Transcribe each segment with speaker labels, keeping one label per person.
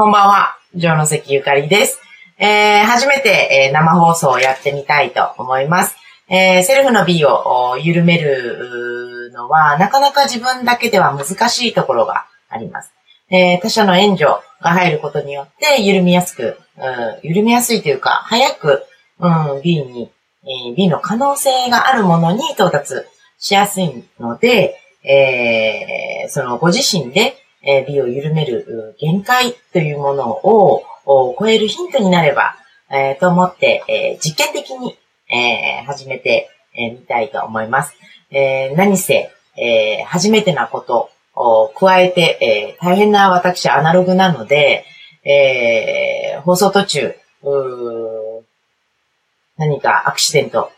Speaker 1: こんばんは、城野関ゆかりです。えー、初めて、えー、生放送をやってみたいと思います。えー、セルフの B を緩めるのは、なかなか自分だけでは難しいところがあります。えー、他者の援助が入ることによって緩みやすく、うん、緩みやすいというか、早く、うん、B に、えー、B の可能性があるものに到達しやすいので、えー、そのご自身で、えー、美を緩める限界というものを超えるヒントになれば、えー、と思って、えー、実験的に、えー、始めてみ、えー、たいと思います。えー、何せ、えー、初めてなことを加えて、えー、大変な私アナログなので、えー、放送途中、何かアクシデント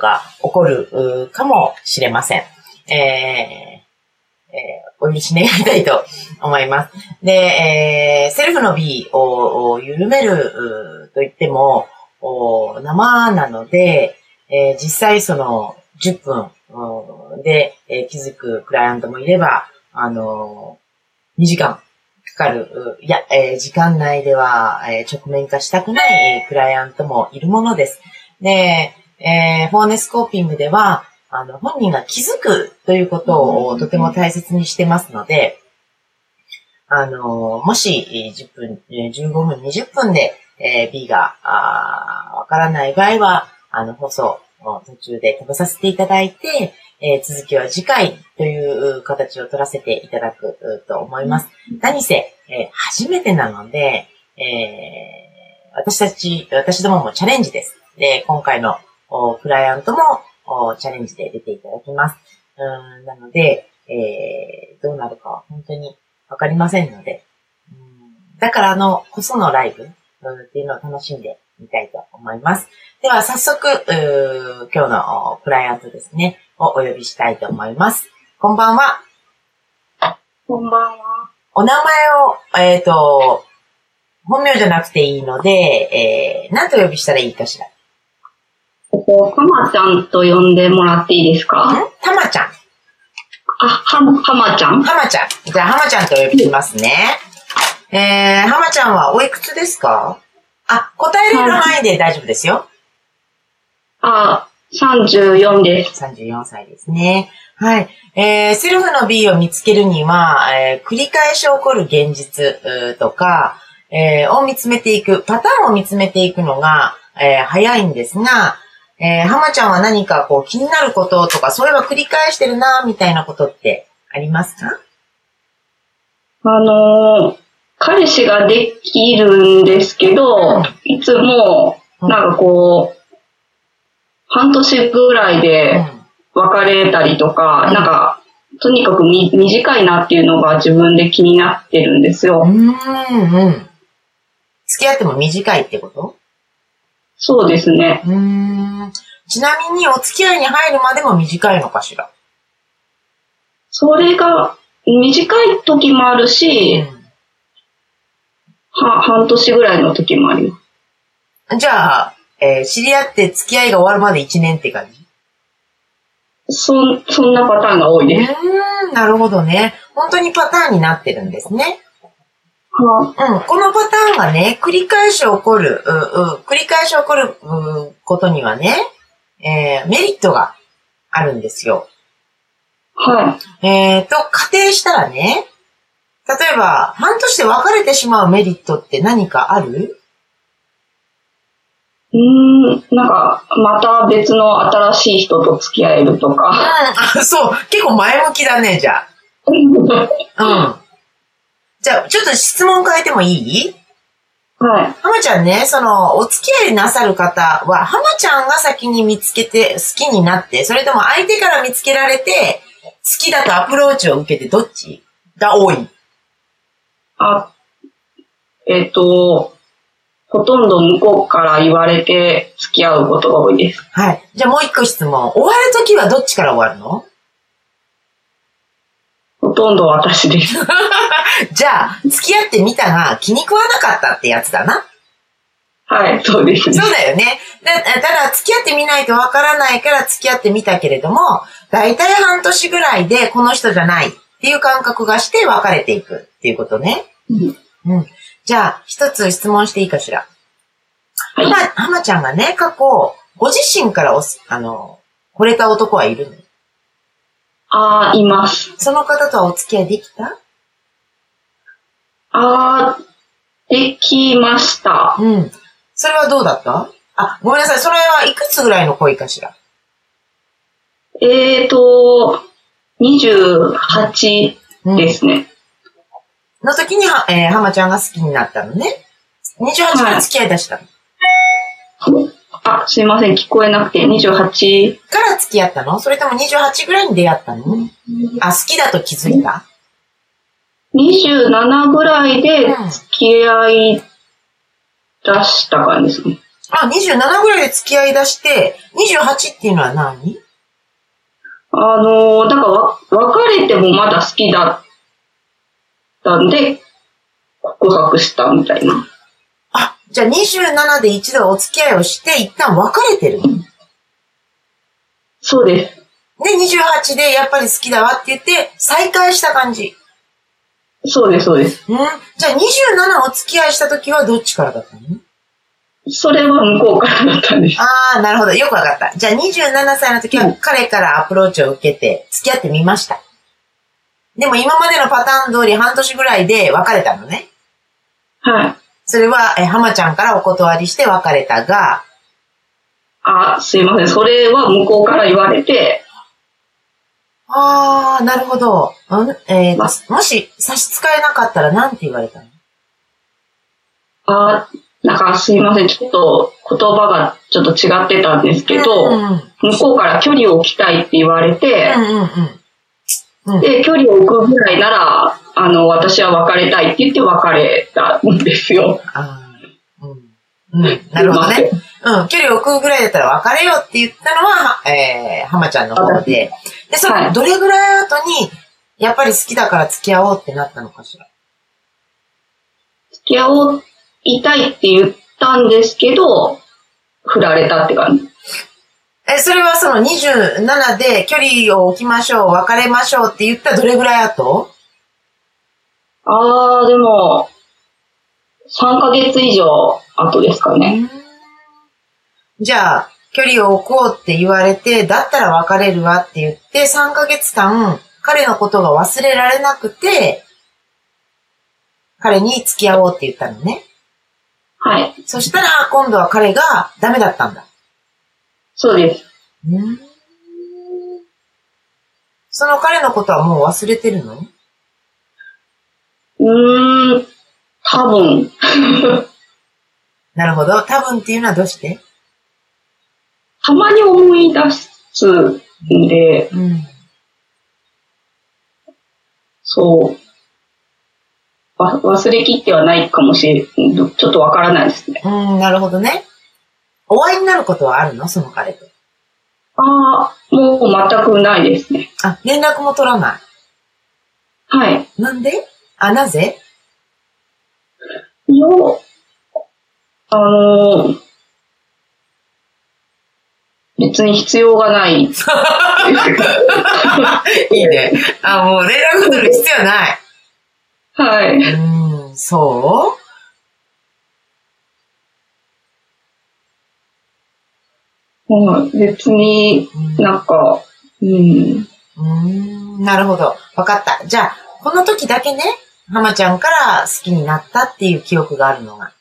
Speaker 1: が起こるかもしれません。えーえー、お許し願いたいと思います。で、えー、セルフの B を緩めると言っても、生なので、えー、実際その10分で、えー、気づくクライアントもいれば、あのー、2時間かかる、いや、えー、時間内では、えー、直面化したくない、クライアントもいるものです。で、えー、フォーネスコーピングでは、あの、本人が気づくということをとても大切にしてますので、あの、もし10分、15分、20分で、えー、B がわからない場合は、あの、放送途中で飛ばさせていただいて、えー、続きは次回という形を取らせていただくと思います。何せ、えー、初めてなので、えー、私たち、私どももチャレンジです。で、今回のクライアントもチャレンジで出ていただきます。うんなので、えー、どうなるかは本当にわかりませんので、うんだからあの、こそのライブっていうのを楽しんでみたいと思います。では早速、今日のクライアントですね、をお呼びしたいと思います。こんばんは。
Speaker 2: こんばんは。
Speaker 1: お名前を、えっ、ー、と、本名じゃなくていいので、えー、何と呼びしたらいいかしら。
Speaker 2: ここ、たまちゃんと呼んでもらっていいですか？
Speaker 1: たまちゃん。
Speaker 2: あ、は、はまちゃん？
Speaker 1: はまちゃん。じゃあ、はまちゃんと呼びますね。えー、はまちゃんはおいくつですか？あ、答えれる範囲で大丈夫ですよ。
Speaker 2: あ、34です。
Speaker 1: 34歳ですね。はい。えー、セルフの B を見つけるには、えー、繰り返し起こる現実とか、えー、を見つめていく、パターンを見つめていくのが、えー、早いんですが、えー、浜ちゃんは何かこう気になることとか、それは繰り返してるな、みたいなことってありますか？
Speaker 2: あのー、彼氏ができるんですけど、うん、いつも、なんかこう、半年ぐらいで別れたりとか、うん、なんか、とにかくみ短いなっていうのが自分で気になってるんですよ。うんうん。
Speaker 1: 付き合っても短いってこと？
Speaker 2: そうですね。う
Speaker 1: ん。ちなみにお付き合いに入るまでも短いのかしら？
Speaker 2: それが短い時もあるし、うん、は、半年ぐらいの時もありま
Speaker 1: す。じゃあ、えー、知り合って付き合いが終わるまで1年って感じ？
Speaker 2: そ、そんなパターンが多いです。
Speaker 1: うん、なるほどね。本当にパターンになってるんですね。うん、このパターンがね、繰り返し起こる、うう繰り返し起こるうことにはね、えー、メリットがあるんですよ。
Speaker 2: は
Speaker 1: い。えっ、ー、と、仮定したらね、例えば、半年で別れてしまうメリットって何かある？
Speaker 2: うん、なんか、また別の新しい人と付き合えるとか。うん、
Speaker 1: あ、そう。結構前向きだね、じゃあ。うん。じゃあ、ちょっと質問変えてもいい？
Speaker 2: はい。
Speaker 1: 浜ちゃんね、その、お付き合いなさる方は、浜ちゃんが先に見つけて好きになって、それとも相手から見つけられて、好きだとアプローチを受けてどっちが多い？
Speaker 2: あ、えっ、ー、と、ほとんど向こうから言われて付き合うことが多いです。
Speaker 1: はい。じゃあもう一個質問。終わるときはどっちから終わるの？
Speaker 2: ほとんど私です。
Speaker 1: じゃあ、付き合ってみたが気に食わなかったってやつだな。
Speaker 2: はい、そうです
Speaker 1: ね。そうだよね。だただ、付き合ってみないとわからないから付き合ってみたけれども、だいたい半年ぐらいでこの人じゃないっていう感覚がして別れていくっていうことね。うん。うん、じゃあ、一つ質問していいかしら。
Speaker 2: はい
Speaker 1: はま、ちゃんがね、過去、ご自身からおす、あの、惚れた男はいるの？
Speaker 2: ああ、います。
Speaker 1: その方とはお付き合いできた？
Speaker 2: ああ、できました。
Speaker 1: うん。それはどうだった？あ、ごめんなさい。それはいくつぐらいの恋かしら？
Speaker 2: えーと、28
Speaker 1: うん
Speaker 2: ですね。
Speaker 1: の時には、えー、はまちゃんが好きになったのね。28から付き合い出したの。
Speaker 2: あ、すいません、聞こえなくて、28。
Speaker 1: から付き合ったの？それとも28ぐらいに出会ったの？あ、好きだと気づいた
Speaker 2: ？27ぐらいで
Speaker 1: うん。
Speaker 2: 付き合い出した感じですね。
Speaker 1: あ、27ぐらいで付き合い出して、28っていうのは何？
Speaker 2: あのー、だからわ別れてもまだ好きだったんで、告白したみたいな。
Speaker 1: あ、じゃあ27で一度お付き合いをして、一旦別れてる
Speaker 2: そうです。
Speaker 1: 28でやっぱり好きだわって言って、再会した感じ。
Speaker 2: そうです、そうです。
Speaker 1: うんじゃあ27お付き合いした時はどっちからだったの？
Speaker 2: それは向こうからだったんです。
Speaker 1: ああ、なるほど。よくわかった。じゃあ27歳の時は
Speaker 2: うん
Speaker 1: 彼からアプローチを受けて付き合ってみました。でも今までのパターン通り半年ぐらいで別れたのね。
Speaker 2: はい。
Speaker 1: それは、え、浜ちゃんからお断りして別れたが、
Speaker 2: あ、すいません。それは向こうから言われて、
Speaker 1: ああ、なるほど。うんえー
Speaker 2: ま
Speaker 1: もし差し支えなかったら何て言われたの？
Speaker 2: あ、なんかすいません。ちょっと言葉がちょっと違ってたんですけど、
Speaker 1: うんうん
Speaker 2: 向こうから距離を置きたいって言われて、
Speaker 1: うんうんうん。
Speaker 2: で、距離を置くぐらいなら、あの、私は別れたいって言って別れたんですよ。
Speaker 1: うん。うん。なるほどね。うん。距離を置くぐらいだったら別れようって言ったのは、はえー、浜ちゃんの方で。で、その、
Speaker 2: はい
Speaker 1: どれぐらい後に、やっぱり好きだから付き合おうってなったのかしら？
Speaker 2: 付き合いたいって言ったんですけど、振られたって感じ。
Speaker 1: え、それはその27で距離を置きましょう、別れましょうって言ったどれぐらい後？
Speaker 2: あー、でも、3ヶ月以上後ですかね。
Speaker 1: じゃあ、距離を置こうって言われて、だったら別れるわって言って、3ヶ月間、彼のことが忘れられなくて、彼に付き合おうって言ったのね。
Speaker 2: はい。
Speaker 1: そしたら、今度は彼がダメだったんだ。
Speaker 2: そうです。
Speaker 1: その彼のことはもう忘れてるの？
Speaker 2: うーん、多分。
Speaker 1: なるほど。多分っていうのはどうして？
Speaker 2: たまに思い出すんで、
Speaker 1: うん。
Speaker 2: そう。わ忘れきってはないかもしれん。ちょっとわからないですね。
Speaker 1: うん、なるほどね。お会いになることはあるの？その彼と。
Speaker 2: ああ、もう全くないですね。
Speaker 1: あ、連絡も取らな
Speaker 2: はい。
Speaker 1: い。なんで？あ、なぜ？
Speaker 2: よ、あのー別に必要がない。
Speaker 1: いいね。あ、もう連絡取る必要ない。
Speaker 2: はい。
Speaker 1: うん、そ
Speaker 2: もう別に
Speaker 1: う
Speaker 2: なんか、うん。
Speaker 1: うん、なるほど。わかった。じゃあ、この時だけね、浜ちゃんから好きになったっていう記憶があるのが。